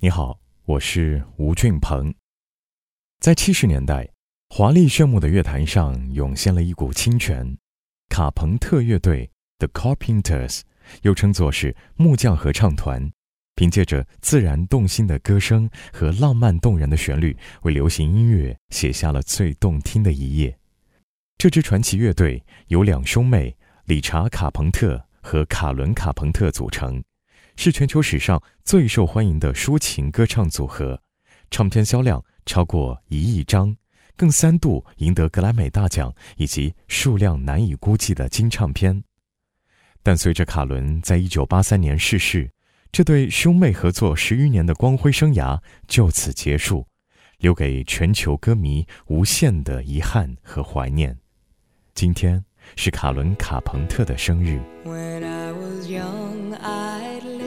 你好，我是吴俊鹏。在七十年代，华丽炫目的乐坛上涌现了一股清泉——卡朋特乐队 （The Carpenters），又称作是木匠合唱团。凭借着自然动心的歌声和浪漫动人的旋律，为流行音乐写下了最动听的一页。这支传奇乐队由两兄妹理查·卡朋特和卡伦·卡朋特组成，是全球史上最受欢迎的抒情歌唱组合，唱片销量超过一亿张，更三度赢得格莱美大奖以及数量难以估计的金唱片。但随着卡伦在一九八三年逝世，这对兄妹合作十余年的光辉生涯就此结束，留给全球歌迷无限的遗憾和怀念。今天是卡伦·卡朋特的生日。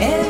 Every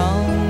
当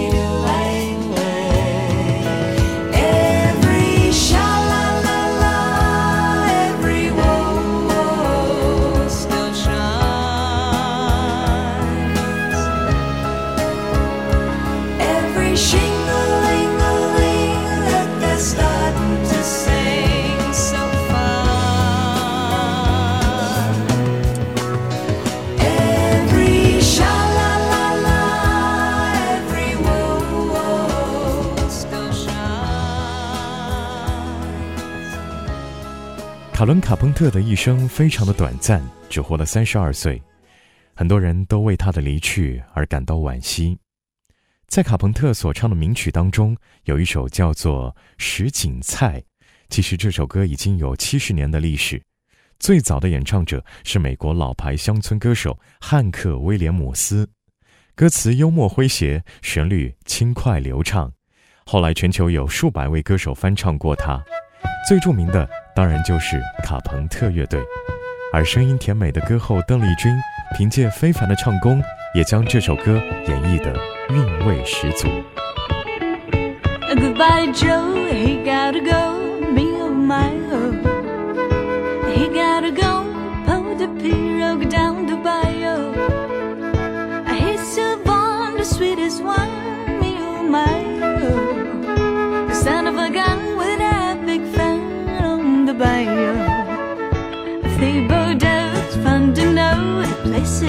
卡伦·卡朋特的一生非常的短暂，只活了三十二岁，很多人都为他的离去而感到惋惜。在卡朋特所唱的名曲当中，有一首叫做《什锦菜》，其实这首歌已经有七十年的历史。最早的演唱者是美国老牌乡村歌手汉克·威廉姆斯，歌词幽默诙谐，旋律轻快流畅。后来全球有数百位歌手翻唱过它，最著名的当然就是卡朋特乐队。而声音甜美的歌后邓丽君，凭借非凡的唱功，也将这首歌演绎得韵味十足。Goodbye, Joe. He gotta go. Me oh my oh. He gotta go. Pull the pirogue down the bayou. He's so born the sweetest one.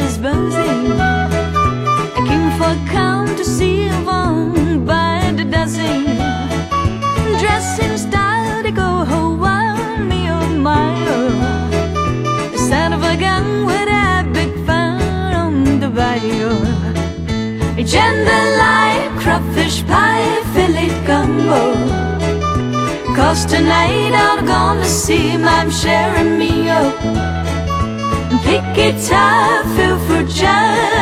Is buzzing. King for come to see Yvonne by the dozen. Dress in style to go Hawaii, me oh my oh. The son of a gun with a big fun on the bayou. Jambalaya, crawfish pie, fillet gumbo. Cause tonight I'm gonna see my sharing me up. Pick guitar, feel for John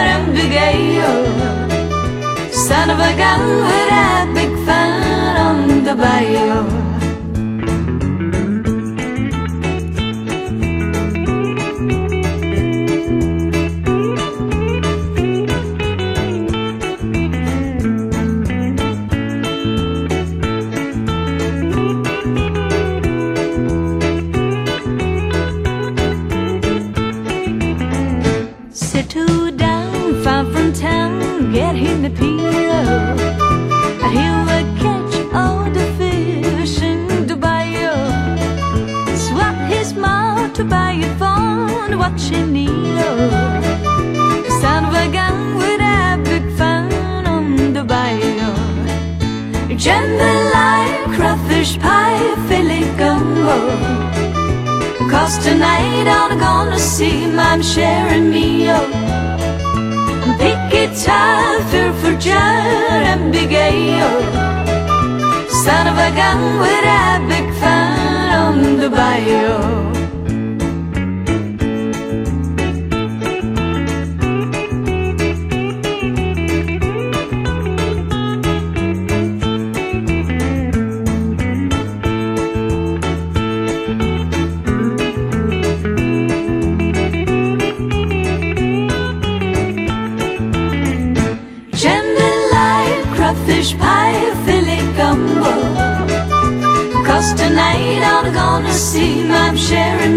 Settle down far from town, get him a pillow. And he will catch all the fish in the bayou. Swap his mouth to buy a phone, watching Nilo. The son of a gun with a big fun on the bayou. Jambalaya, crawfish pie, fillet gumbo. Cause tonight I'm gonna see my sharing meal. Pick guitar, for John and A.O. Son of a gun with a big fan on the bayou. Pie, fillet gumbo. Cause tonight I'm gonna see my sharing.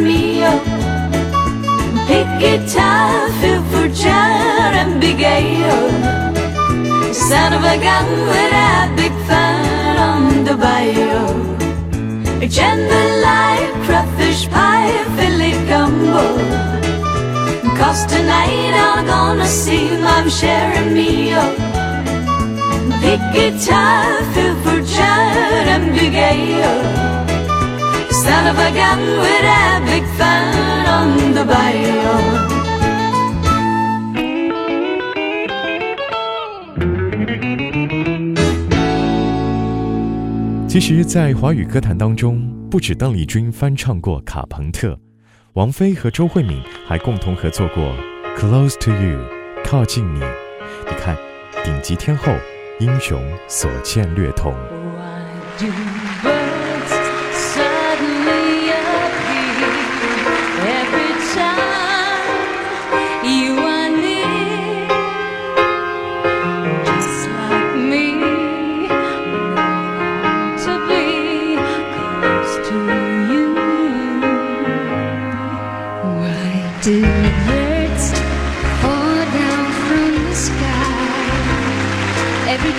Pick guitar, feel for John and Big A.O. Son of a gun with a big fun on the bayou. Jambalaya, crawfish pie, fillet gumbo. Cause tonight I'm gonna see my sharing meal. Big guitar, feel for John and Big A.O. Son of a gun with a big fun on the bayou. 其实，在华语歌坛当中，不止邓丽君翻唱过卡朋特，王菲和周慧敏还共同合作过《Close to You》，靠近你。你看，顶级天后，英雄所见略同。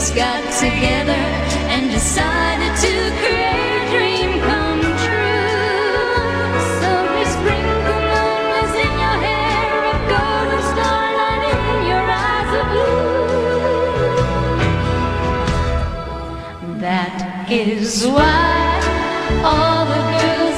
just got together and decided to create a dream come true. So we sprinkle moonlights in your hair, a golden starlight in your eyes of blue. That is why all the girls